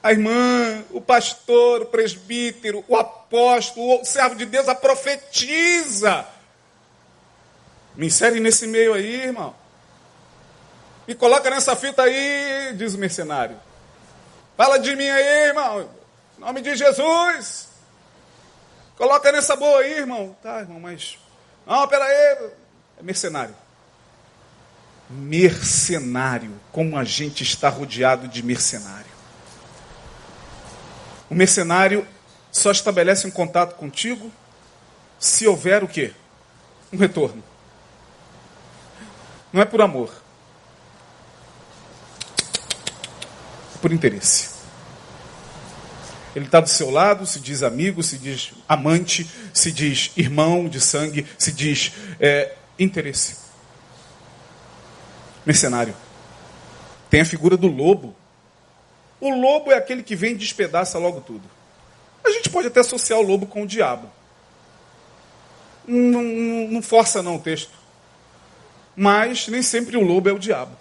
a irmã, o pastor, o presbítero, o apóstolo, o servo de Deus, a profetiza. Me insere nesse meio aí, irmão. Me coloca nessa fita aí, diz o mercenário. Fala de mim aí, irmão. Em nome de Jesus. Coloca nessa boa aí, irmão. Tá, irmão, mas. Não, pera aí. É mercenário. Mercenário. Como a gente está rodeado de mercenário. O mercenário só estabelece um contato contigo se houver o quê? Um retorno. Não é por amor. É por interesse. Ele está do seu lado, se diz amigo, se diz amante, se diz irmão de sangue, se diz é, interesse. Mercenário. Tem a figura do lobo. O lobo é aquele que vem e despedaça logo tudo. A gente pode até associar o lobo com o diabo. Não, não, não força não o texto. Mas nem sempre o lobo é o diabo.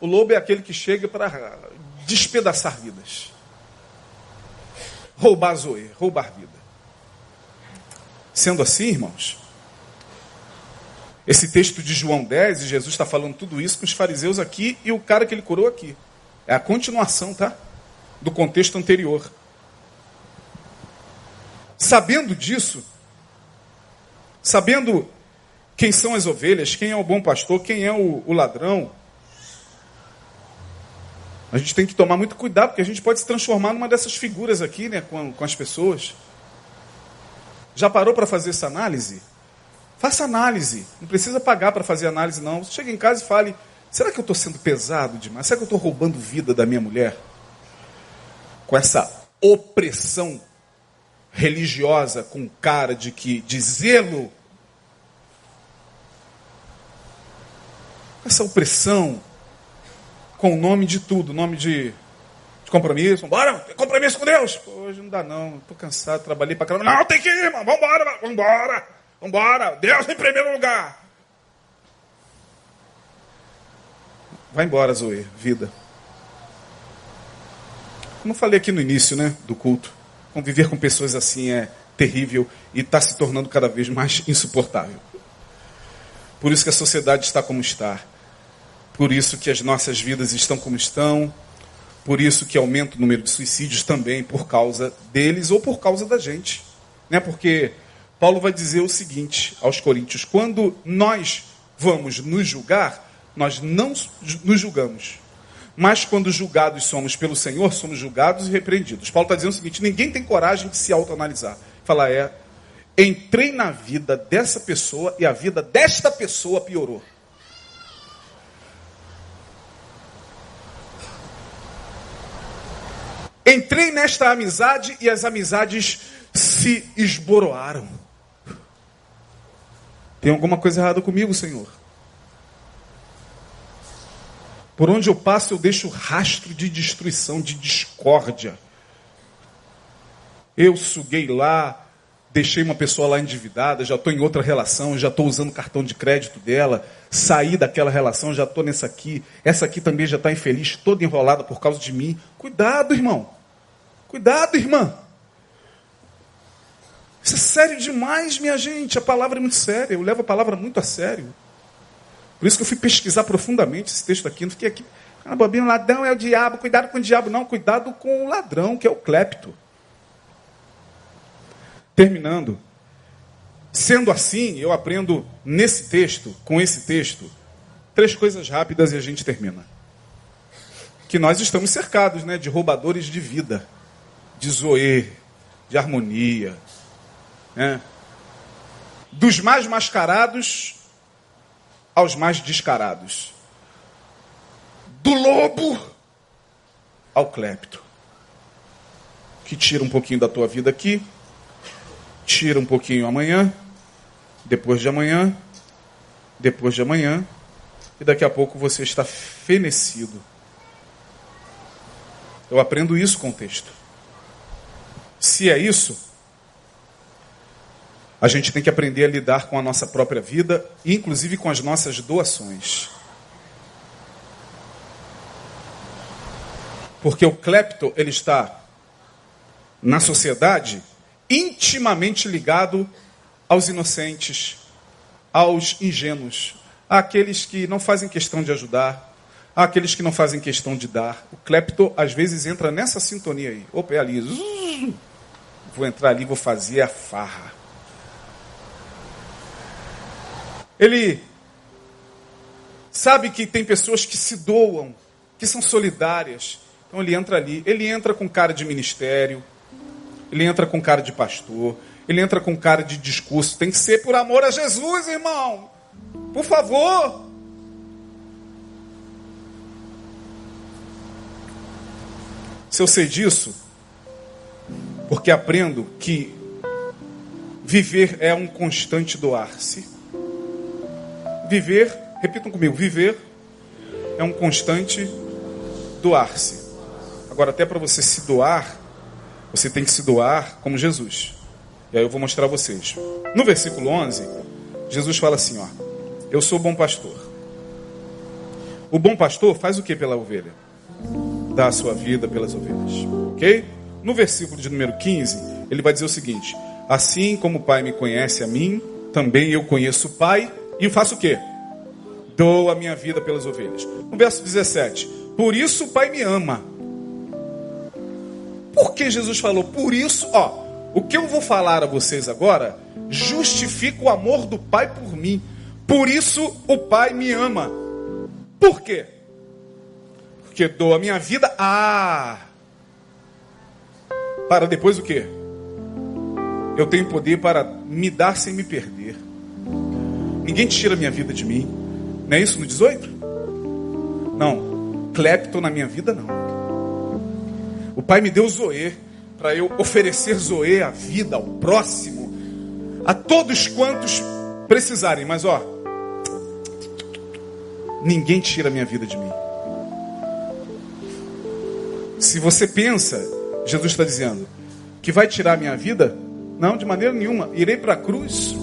O lobo é aquele que chega para despedaçar vidas roubar Zoe, roubar vida. Sendo assim, irmãos, esse texto de João 10, e Jesus está falando tudo isso com os fariseus aqui e o cara que ele curou aqui. É a continuação, tá? Do contexto anterior. Sabendo disso, sabendo quem são as ovelhas, quem é o bom pastor, quem é o, o ladrão, a gente tem que tomar muito cuidado, porque a gente pode se transformar numa dessas figuras aqui, né, com, com as pessoas. Já parou para fazer essa análise? Faça análise. Não precisa pagar para fazer análise, não. Chega em casa e fale: será que eu estou sendo pesado demais? Será que eu estou roubando vida da minha mulher? Com essa opressão religiosa, com cara de que de zelo. Essa opressão com o nome de tudo, nome de, de compromisso. Tem compromisso com Deus. Pô, hoje não dá não, estou cansado, trabalhei para caramba. Não, tem que ir, irmão, vambora, vambora, vambora. Deus em primeiro lugar. Vai embora, Zoe, vida. Como falei aqui no início né, do culto, conviver com pessoas assim é terrível e está se tornando cada vez mais insuportável. Por isso que a sociedade está como está. Por isso que as nossas vidas estão como estão, por isso que aumenta o número de suicídios também por causa deles ou por causa da gente. Né? Porque Paulo vai dizer o seguinte aos coríntios: quando nós vamos nos julgar, nós não nos julgamos. Mas quando julgados somos pelo Senhor, somos julgados e repreendidos. Paulo está dizendo o seguinte: ninguém tem coragem de se autoanalisar. Falar, é, entrei na vida dessa pessoa e a vida desta pessoa piorou. Entrei nesta amizade e as amizades se esboroaram. Tem alguma coisa errada comigo, Senhor? Por onde eu passo, eu deixo rastro de destruição, de discórdia. Eu suguei lá, deixei uma pessoa lá endividada, já estou em outra relação, já estou usando o cartão de crédito dela, saí daquela relação, já estou nessa aqui, essa aqui também já está infeliz, toda enrolada por causa de mim. Cuidado, irmão. Cuidado, irmã. Isso é sério demais, minha gente. A palavra é muito séria. Eu levo a palavra muito a sério. Por isso que eu fui pesquisar profundamente esse texto aqui. Não fiquei aqui. Ah, bobinho, ladrão é o diabo. Cuidado com o diabo. Não, cuidado com o ladrão, que é o clepto. Terminando. Sendo assim, eu aprendo nesse texto, com esse texto, três coisas rápidas e a gente termina. Que nós estamos cercados né, de roubadores de vida, de zoe, de harmonia, É. Dos mais mascarados aos mais descarados. Do lobo ao clepto. Que tira um pouquinho da tua vida aqui, tira um pouquinho amanhã, depois de amanhã, depois de amanhã, e daqui a pouco você está fenecido. Eu aprendo isso com o texto. Se é isso, a gente tem que aprender a lidar com a nossa própria vida, inclusive com as nossas doações. Porque o clepto, ele está na sociedade intimamente ligado aos inocentes, aos ingênuos, àqueles que não fazem questão de ajudar, àqueles que não fazem questão de dar. O clepto às vezes entra nessa sintonia aí. Opa, é ali. Vou entrar ali, vou fazer a farra. Ele sabe que tem pessoas que se doam, que são solidárias. Então ele entra ali, ele entra com cara de ministério, ele entra com cara de pastor, ele entra com cara de discurso. Tem que ser por amor a Jesus, irmão. Por favor. Se eu sei disso, porque aprendo que viver é um constante doar-se. Viver, repitam comigo, viver é um constante doar-se. Agora, até para você se doar, você tem que se doar como Jesus. E aí eu vou mostrar a vocês. No versículo 11, Jesus fala assim, ó: Eu sou bom pastor. O bom pastor faz o que pela ovelha? Dá a sua vida pelas ovelhas. OK? No versículo de número 15, ele vai dizer o seguinte: Assim como o Pai me conhece a mim, também eu conheço o Pai e faço o quê? Dou a minha vida pelas ovelhas. No verso 17: Por isso o Pai me ama. Por que Jesus falou? Por isso, ó, o que eu vou falar a vocês agora justifica o amor do Pai por mim. Por isso o Pai me ama. Por quê? Porque dou a minha vida a. Para depois o quê? Eu tenho poder para me dar sem me perder. Ninguém tira a minha vida de mim. Não é isso no 18? Não. Clepto na minha vida, não. O Pai me deu Zoe para eu oferecer Zoe à vida, ao próximo, a todos quantos precisarem. Mas ó, ninguém tira a minha vida de mim. Se você pensa, Jesus está dizendo, que vai tirar a minha vida, não, de maneira nenhuma. Irei para a cruz,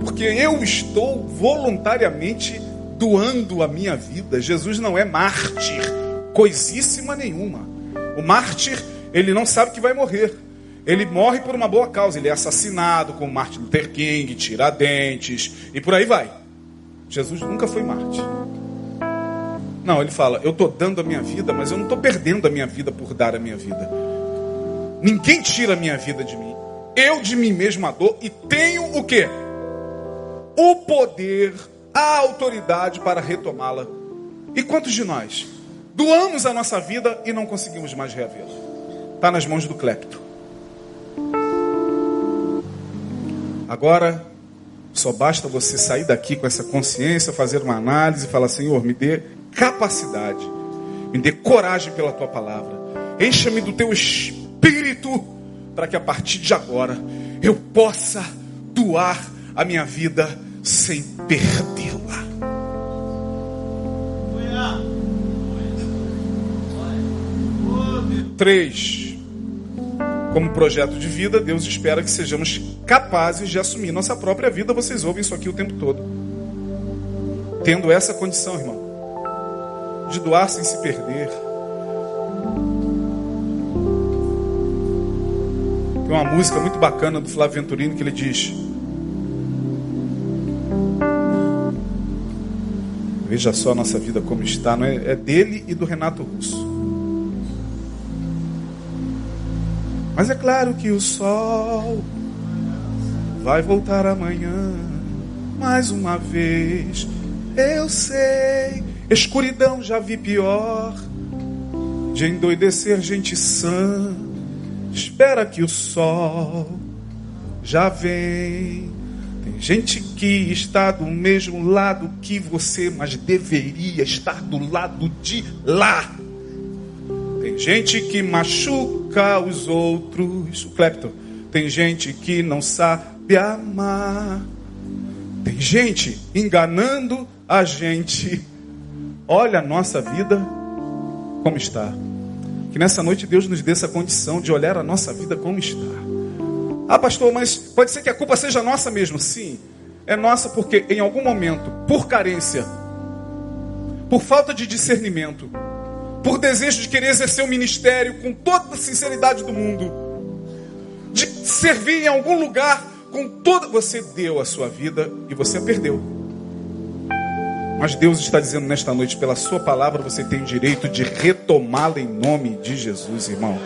porque eu estou voluntariamente doando a minha vida. Jesus não é mártir, coisíssima nenhuma. O mártir ele não sabe que vai morrer. Ele morre por uma boa causa. Ele é assassinado como Martin Luther King, Tiradentes e por aí vai. Jesus nunca foi Marte. Não, ele fala: Eu estou dando a minha vida, mas eu não estou perdendo a minha vida por dar a minha vida. Ninguém tira a minha vida de mim. Eu de mim mesmo a dou e tenho o que? O poder, a autoridade para retomá-la. E quantos de nós doamos a nossa vida e não conseguimos mais reavê-la? está nas mãos do clepto. Agora, só basta você sair daqui com essa consciência, fazer uma análise e falar: Senhor, me dê capacidade, me dê coragem pela tua palavra, encha-me do teu espírito, para que a partir de agora eu possa doar a minha vida sem perdê-la. Três como projeto de vida, Deus espera que sejamos capazes de assumir nossa própria vida. Vocês ouvem isso aqui o tempo todo. Tendo essa condição, irmão, de doar sem se perder. Tem uma música muito bacana do Flávio Venturino que ele diz: Veja só a nossa vida como está, não é? é dele e do Renato Russo. Mas é claro que o sol vai voltar amanhã mais uma vez. Eu sei, escuridão já vi pior de endoidecer gente sã. Espera que o sol já vem. Tem gente que está do mesmo lado que você, mas deveria estar do lado de lá. Tem gente que machuca os outros. O Clepton. Tem gente que não sabe amar. Tem gente enganando a gente. Olha a nossa vida como está. Que nessa noite Deus nos dê essa condição de olhar a nossa vida como está. Ah, pastor, mas pode ser que a culpa seja nossa mesmo. Sim, é nossa porque em algum momento, por carência, por falta de discernimento, por desejo de querer exercer o ministério com toda a sinceridade do mundo, de servir em algum lugar com toda. Você deu a sua vida e você a perdeu. Mas Deus está dizendo nesta noite, pela Sua palavra, você tem direito de retomá-la em nome de Jesus, irmão.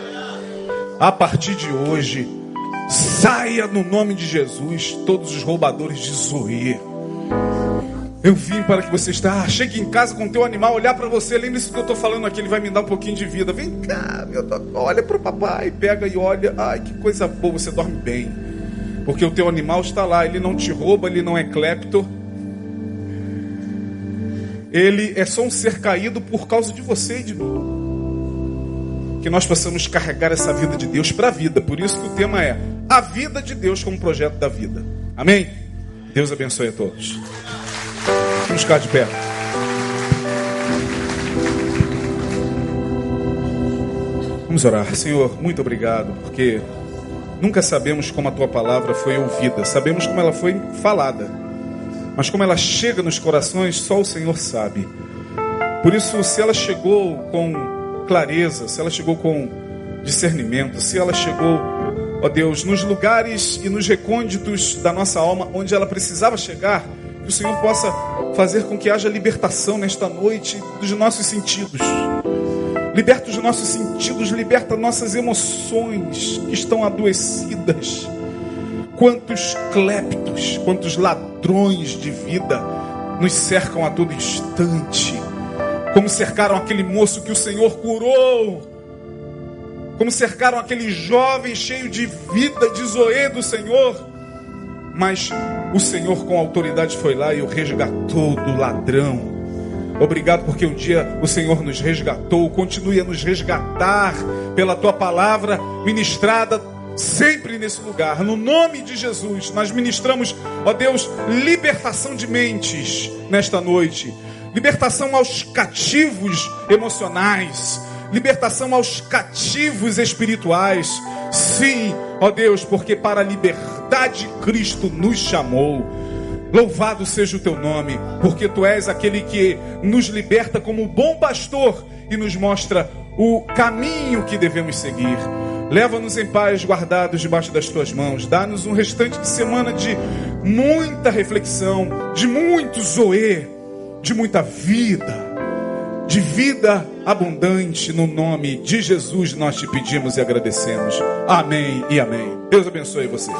A partir de hoje, saia no nome de Jesus todos os roubadores de Zoe. Eu vim para que você está. Ah, chegue em casa com teu animal, olhar para você. Lembre-se que eu estou falando aqui, ele vai me dar um pouquinho de vida. Vem cá, meu, olha para o papai, pega e olha. Ai, que coisa boa, você dorme bem. Porque o teu animal está lá, ele não te rouba, ele não é clepto ele é só um ser caído por causa de você e de mim. Que nós possamos carregar essa vida de Deus para a vida. Por isso que o tema é a vida de Deus como projeto da vida. Amém? Deus abençoe a todos. Vamos ficar de pé. Vamos orar. Senhor, muito obrigado, porque nunca sabemos como a tua palavra foi ouvida, sabemos como ela foi falada. Mas como ela chega nos corações, só o Senhor sabe. Por isso, se ela chegou com clareza, se ela chegou com discernimento, se ela chegou, ó Deus, nos lugares e nos recônditos da nossa alma onde ela precisava chegar, que o Senhor possa fazer com que haja libertação nesta noite dos nossos sentidos. Liberta os nossos sentidos, liberta nossas emoções que estão adoecidas Quantos cleptos, quantos ladrões de vida nos cercam a todo instante. Como cercaram aquele moço que o Senhor curou. Como cercaram aquele jovem cheio de vida, de zoe do Senhor. Mas o Senhor com autoridade foi lá e o resgatou do ladrão. Obrigado porque um dia o Senhor nos resgatou, continue a nos resgatar pela tua palavra ministrada sempre nesse lugar. No nome de Jesus, nós ministramos, ó Deus, libertação de mentes nesta noite. Libertação aos cativos emocionais. Libertação aos cativos espirituais. Sim, ó Deus, porque para a liberdade Cristo nos chamou. Louvado seja o teu nome, porque tu és aquele que nos liberta como bom pastor e nos mostra o caminho que devemos seguir. Leva-nos em paz, guardados debaixo das tuas mãos. Dá-nos um restante de semana de muita reflexão, de muito zoe, de muita vida, de vida abundante. No nome de Jesus nós te pedimos e agradecemos. Amém e amém. Deus abençoe você.